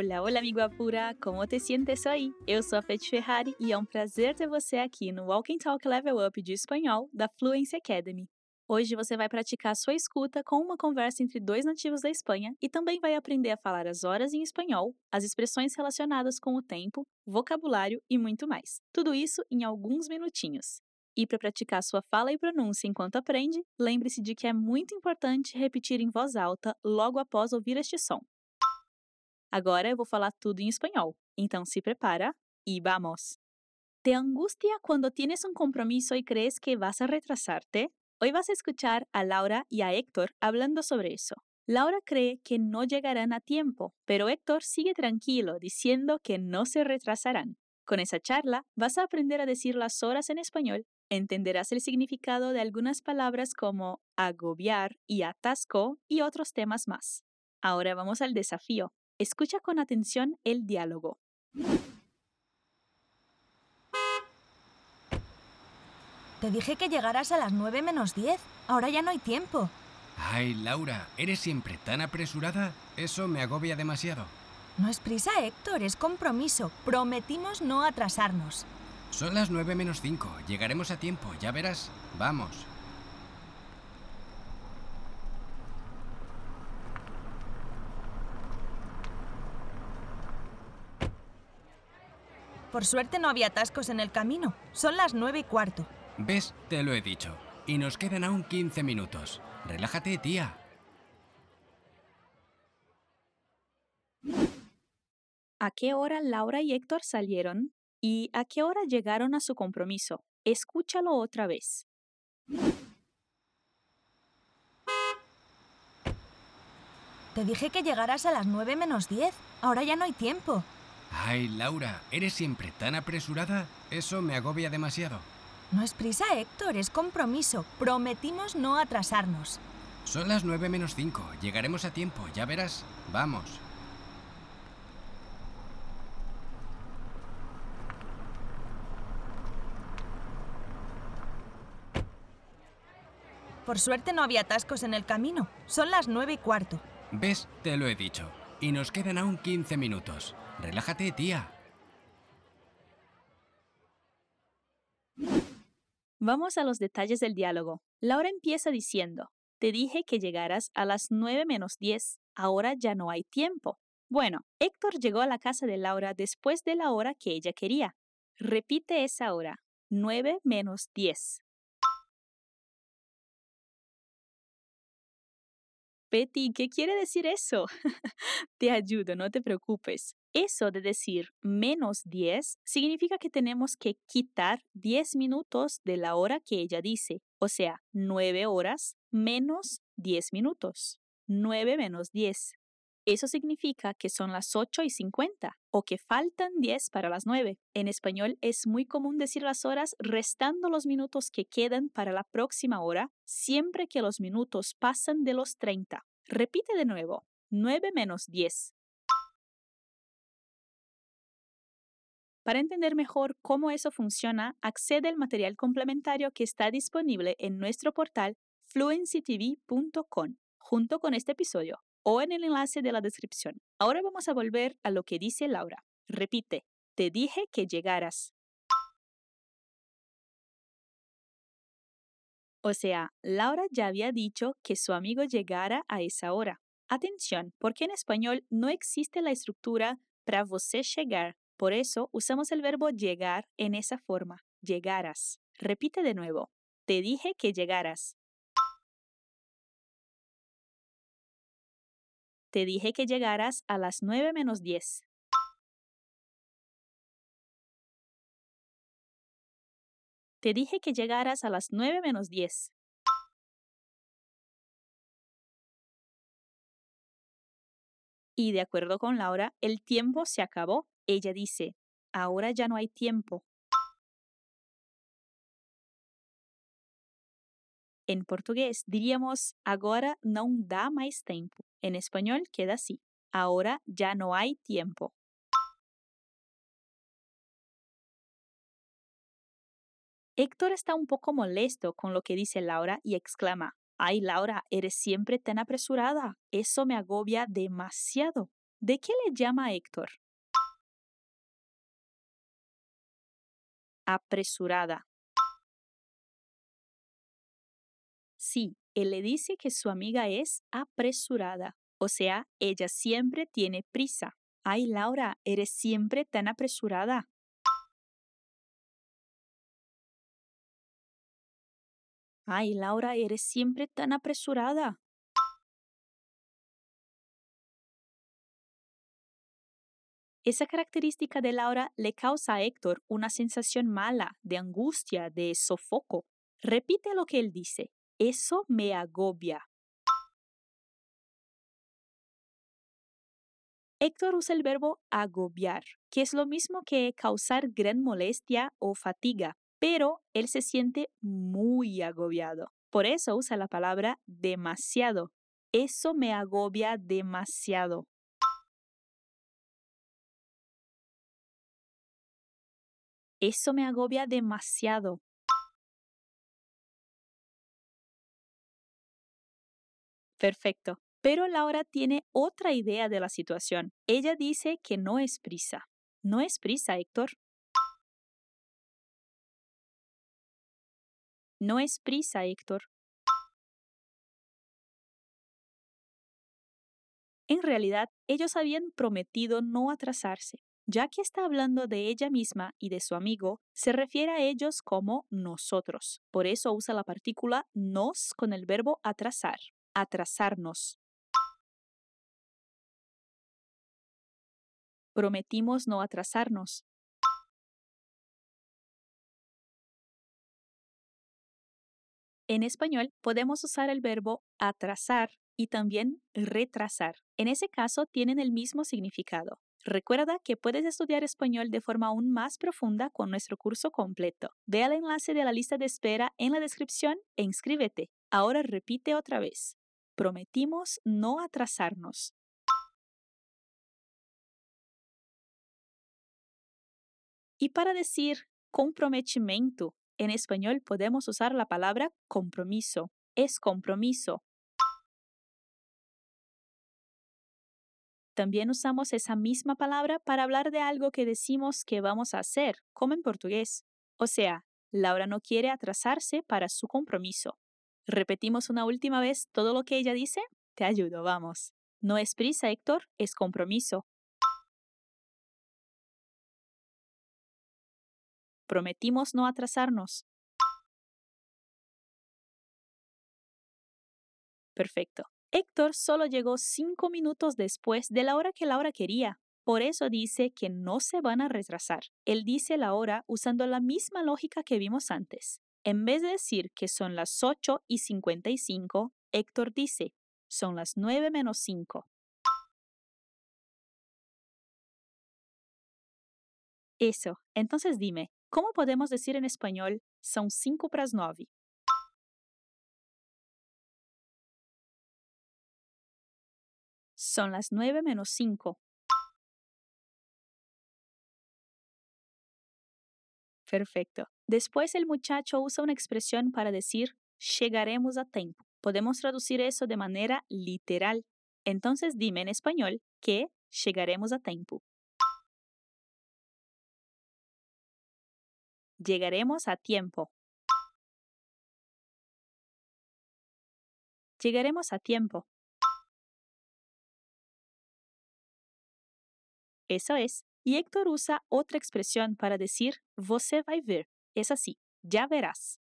Olá, olá, amigo apura! Como te sientes aí? Eu sou a Fete Ferrari e é um prazer ter você aqui no Walk and Talk Level Up de espanhol da Fluency Academy. Hoje você vai praticar sua escuta com uma conversa entre dois nativos da Espanha e também vai aprender a falar as horas em espanhol, as expressões relacionadas com o tempo, vocabulário e muito mais. Tudo isso em alguns minutinhos. E para praticar sua fala e pronúncia enquanto aprende, lembre-se de que é muito importante repetir em voz alta logo após ouvir este som. Agora eu vou falar tudo em espanhol, então se prepara y vamos. ¿Te angustia cuando tienes un compromiso y crees que vas a retrasarte? Hoy vas a escuchar a Laura y a Héctor hablando sobre eso. Laura cree que no llegarán a tiempo, pero Héctor sigue tranquilo diciendo que no se retrasarán. Con esa charla vas a aprender a decir las horas en español, entenderás el significado de algunas palabras como agobiar y atasco y otros temas más. Ahora vamos al desafío. Escucha con atención el diálogo. Te dije que llegaras a las 9 menos 10. Ahora ya no hay tiempo. Ay, Laura, ¿eres siempre tan apresurada? Eso me agobia demasiado. No es prisa, Héctor, es compromiso. Prometimos no atrasarnos. Son las 9 menos 5. Llegaremos a tiempo, ya verás. Vamos. Por suerte no había atascos en el camino. Son las 9 y cuarto. ¿Ves? Te lo he dicho. Y nos quedan aún 15 minutos. Relájate, tía. ¿A qué hora Laura y Héctor salieron? ¿Y a qué hora llegaron a su compromiso? Escúchalo otra vez. Te dije que llegaras a las 9 menos 10. Ahora ya no hay tiempo. Ay, Laura, ¿eres siempre tan apresurada? Eso me agobia demasiado. No es prisa, Héctor, es compromiso. Prometimos no atrasarnos. Son las 9 menos 5. Llegaremos a tiempo, ya verás. Vamos. Por suerte no había atascos en el camino. Son las 9 y cuarto. ¿Ves? Te lo he dicho. Y nos quedan aún 15 minutos. Relájate, tía. Vamos a los detalles del diálogo. Laura empieza diciendo, te dije que llegaras a las 9 menos 10, ahora ya no hay tiempo. Bueno, Héctor llegó a la casa de Laura después de la hora que ella quería. Repite esa hora, 9 menos 10. Betty, ¿qué quiere decir eso? te ayudo, no te preocupes. Eso de decir menos 10 significa que tenemos que quitar 10 minutos de la hora que ella dice, o sea, 9 horas menos 10 minutos. 9 menos 10. Eso significa que son las 8 y 50 o que faltan 10 para las 9. En español es muy común decir las horas restando los minutos que quedan para la próxima hora siempre que los minutos pasan de los 30. Repite de nuevo. 9 menos 10. Para entender mejor cómo eso funciona, accede al material complementario que está disponible en nuestro portal fluencytv.com junto con este episodio o en el enlace de la descripción. Ahora vamos a volver a lo que dice Laura. Repite, te dije que llegaras. O sea, Laura ya había dicho que su amigo llegara a esa hora. Atención, porque en español no existe la estructura para você chegar, por eso usamos el verbo llegar en esa forma, llegaras. Repite de nuevo. Te dije que llegaras. Te dije que llegaras a las 9 menos 10. Te dije que llegaras a las 9 menos 10. Y de acuerdo con Laura, el tiempo se acabó. Ella dice, ahora ya no hay tiempo. En portugués diríamos, agora não dá mais tempo. En español queda así, ahora ya no hay tiempo. Héctor está un poco molesto con lo que dice Laura y exclama, Ay Laura, eres siempre tan apresurada, eso me agobia demasiado. ¿De qué le llama Héctor? Apresurada. Sí, él le dice que su amiga es apresurada, o sea, ella siempre tiene prisa. Ay, Laura, eres siempre tan apresurada. Ay, Laura, eres siempre tan apresurada. Esa característica de Laura le causa a Héctor una sensación mala, de angustia, de sofoco. Repite lo que él dice. Eso me agobia. Héctor usa el verbo agobiar, que es lo mismo que causar gran molestia o fatiga, pero él se siente muy agobiado. Por eso usa la palabra demasiado. Eso me agobia demasiado. Eso me agobia demasiado. Perfecto. Pero Laura tiene otra idea de la situación. Ella dice que no es prisa. No es prisa, Héctor. No es prisa, Héctor. En realidad, ellos habían prometido no atrasarse. Ya que está hablando de ella misma y de su amigo, se refiere a ellos como nosotros. Por eso usa la partícula nos con el verbo atrasar. Atrasarnos. Prometimos no atrasarnos. En español podemos usar el verbo atrasar y también retrasar. En ese caso tienen el mismo significado. Recuerda que puedes estudiar español de forma aún más profunda con nuestro curso completo. Ve al enlace de la lista de espera en la descripción e inscríbete. Ahora repite otra vez. Prometimos no atrasarnos. Y para decir comprometimento, en español podemos usar la palabra compromiso. Es compromiso. También usamos esa misma palabra para hablar de algo que decimos que vamos a hacer, como en portugués. O sea, Laura no quiere atrasarse para su compromiso. ¿Repetimos una última vez todo lo que ella dice? Te ayudo, vamos. No es prisa, Héctor, es compromiso. Prometimos no atrasarnos. Perfecto. Héctor solo llegó cinco minutos después de la hora que Laura quería. Por eso dice que no se van a retrasar. Él dice la hora usando la misma lógica que vimos antes. En vez de decir que son las 8 y 55, Héctor dice, son las 9 menos 5. Eso. Entonces dime, ¿Cómo podemos decir en español son 5 para las 9? Son las 9 menos 5. Perfecto. Después el muchacho usa una expresión para decir llegaremos a tiempo. Podemos traducir eso de manera literal. Entonces dime en español que llegaremos a tiempo. Llegaremos a tiempo. Llegaremos a tiempo. Eso es. Y Héctor usa otra expresión para decir você vai ver. Es así, ya verás.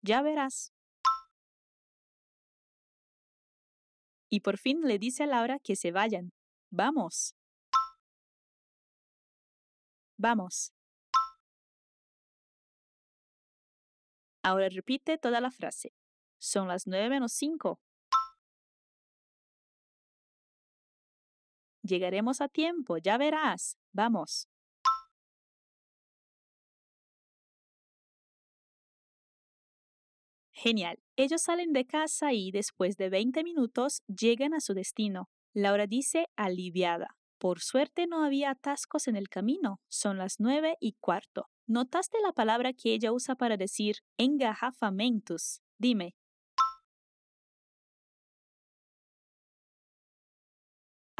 Ya verás. Y por fin le dice a Laura que se vayan. Vamos. Vamos. Ahora repite toda la frase. Son las nueve menos cinco. Llegaremos a tiempo, ya verás. Vamos. Genial. Ellos salen de casa y después de 20 minutos llegan a su destino. Laura dice aliviada. Por suerte no había atascos en el camino. Son las nueve y cuarto. ¿Notaste la palabra que ella usa para decir engajafamentos? Dime,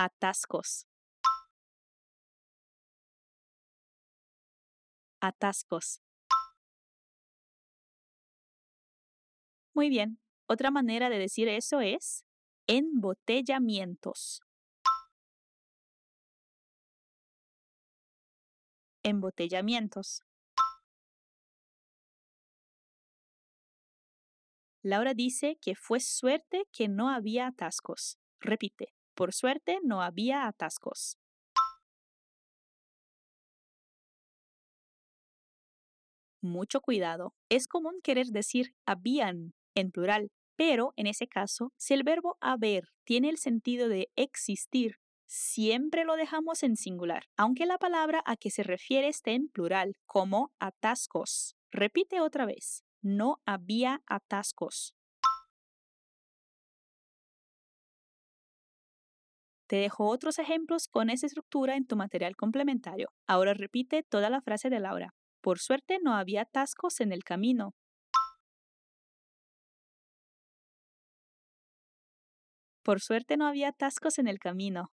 Atascos. Atascos. Muy bien. Otra manera de decir eso es embotellamientos. Embotellamientos. Laura dice que fue suerte que no había atascos. Repite, por suerte no había atascos. Mucho cuidado. Es común querer decir habían en plural, pero en ese caso, si el verbo haber tiene el sentido de existir, siempre lo dejamos en singular, aunque la palabra a que se refiere esté en plural, como atascos. Repite otra vez. No había atascos. Te dejo otros ejemplos con esa estructura en tu material complementario. Ahora repite toda la frase de Laura. Por suerte no había atascos en el camino. Por suerte no había atascos en el camino.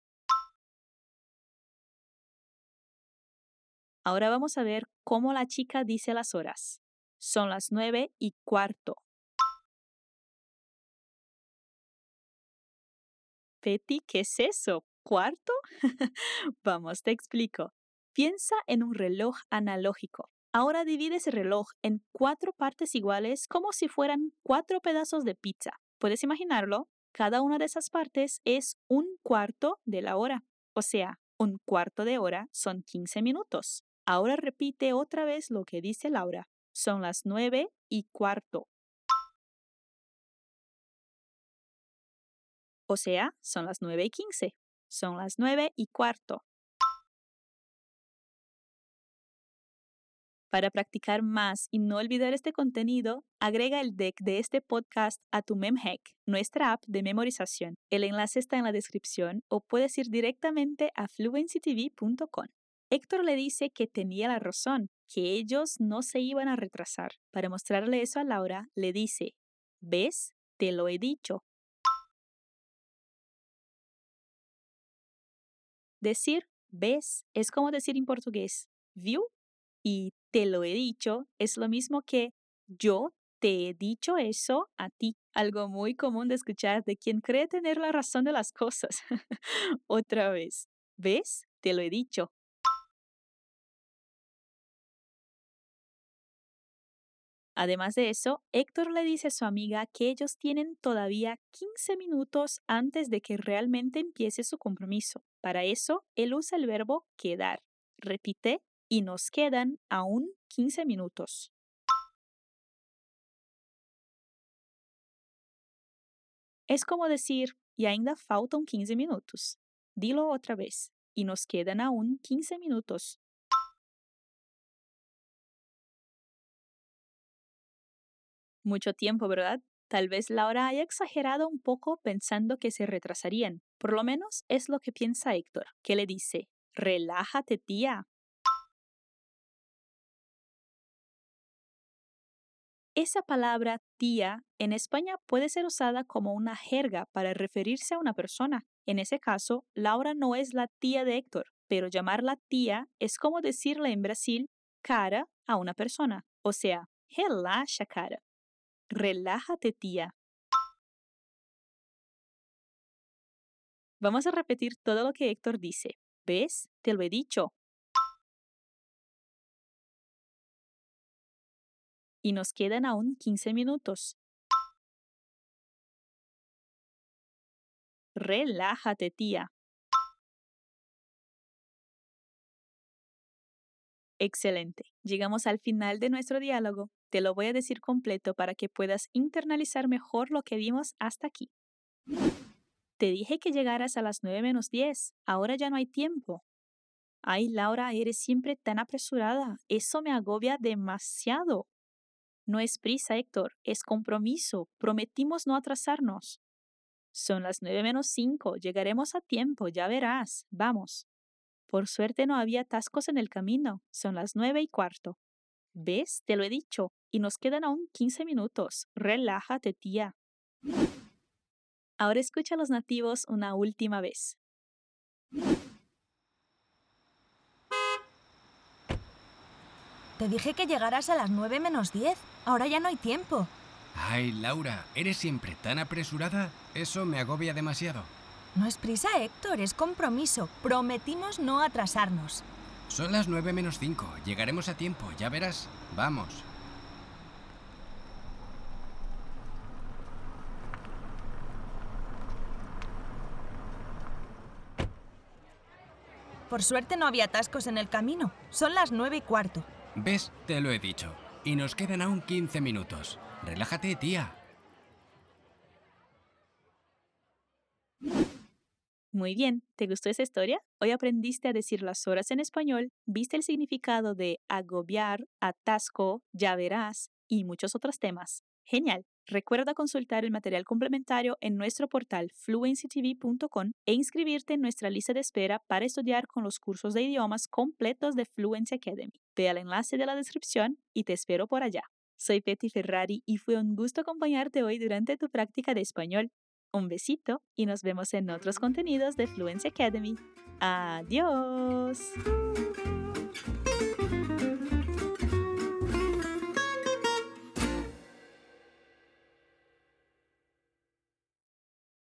Ahora vamos a ver cómo la chica dice las horas. Son las nueve y cuarto. Betty, ¿qué es eso? ¿Cuarto? Vamos, te explico. Piensa en un reloj analógico. Ahora divide ese reloj en cuatro partes iguales como si fueran cuatro pedazos de pizza. ¿Puedes imaginarlo? Cada una de esas partes es un cuarto de la hora. O sea, un cuarto de hora son 15 minutos. Ahora repite otra vez lo que dice Laura. Son las nueve y cuarto. O sea, son las nueve y quince. Son las nueve y cuarto. Para practicar más y no olvidar este contenido, agrega el deck de este podcast a tu MemHack, nuestra app de memorización. El enlace está en la descripción o puedes ir directamente a fluencytv.com. Héctor le dice que tenía la razón, que ellos no se iban a retrasar. Para mostrarle eso a Laura, le dice, ¿ves? Te lo he dicho. Decir ves es como decir en portugués viu y te lo he dicho es lo mismo que yo te he dicho eso a ti. Algo muy común de escuchar de quien cree tener la razón de las cosas. Otra vez, ¿ves? Te lo he dicho. Además de eso, Héctor le dice a su amiga que ellos tienen todavía 15 minutos antes de que realmente empiece su compromiso. Para eso, él usa el verbo quedar. Repite, y nos quedan aún 15 minutos. Es como decir, y ainda faltan 15 minutos. Dilo otra vez, y nos quedan aún 15 minutos. mucho tiempo, ¿verdad? Tal vez Laura haya exagerado un poco pensando que se retrasarían. Por lo menos es lo que piensa Héctor, que le dice, relájate tía. Esa palabra tía en España puede ser usada como una jerga para referirse a una persona. En ese caso, Laura no es la tía de Héctor, pero llamarla tía es como decirle en Brasil cara a una persona, o sea, relaxa cara. Relájate, tía. Vamos a repetir todo lo que Héctor dice. ¿Ves? Te lo he dicho. Y nos quedan aún 15 minutos. Relájate, tía. Excelente. Llegamos al final de nuestro diálogo. Te lo voy a decir completo para que puedas internalizar mejor lo que vimos hasta aquí. Te dije que llegaras a las 9 menos 10. Ahora ya no hay tiempo. Ay, Laura, eres siempre tan apresurada. Eso me agobia demasiado. No es prisa, Héctor, es compromiso. Prometimos no atrasarnos. Son las 9 menos 5. Llegaremos a tiempo, ya verás. Vamos. Por suerte no había atascos en el camino. Son las nueve y cuarto. ¿Ves? Te lo he dicho. Y nos quedan aún 15 minutos. Relájate, tía. Ahora escucha a los nativos una última vez. Te dije que llegaras a las 9 menos 10. Ahora ya no hay tiempo. Ay, Laura, ¿eres siempre tan apresurada? Eso me agobia demasiado. No es prisa, Héctor, es compromiso. Prometimos no atrasarnos. Son las 9 menos 5. Llegaremos a tiempo, ya verás. Vamos. Por suerte no había atascos en el camino. Son las 9 y cuarto. ¿Ves? Te lo he dicho. Y nos quedan aún 15 minutos. Relájate, tía. Muy bien, ¿te gustó esa historia? Hoy aprendiste a decir las horas en español, viste el significado de agobiar, atasco, ya verás y muchos otros temas. Genial. Recuerda consultar el material complementario en nuestro portal fluencytv.com e inscribirte en nuestra lista de espera para estudiar con los cursos de idiomas completos de Fluency Academy. Ve al enlace de la descripción y te espero por allá. Soy Betty Ferrari y fue un gusto acompañarte hoy durante tu práctica de español. Un besito y nos vemos en otros contenidos de Fluency Academy. Adiós.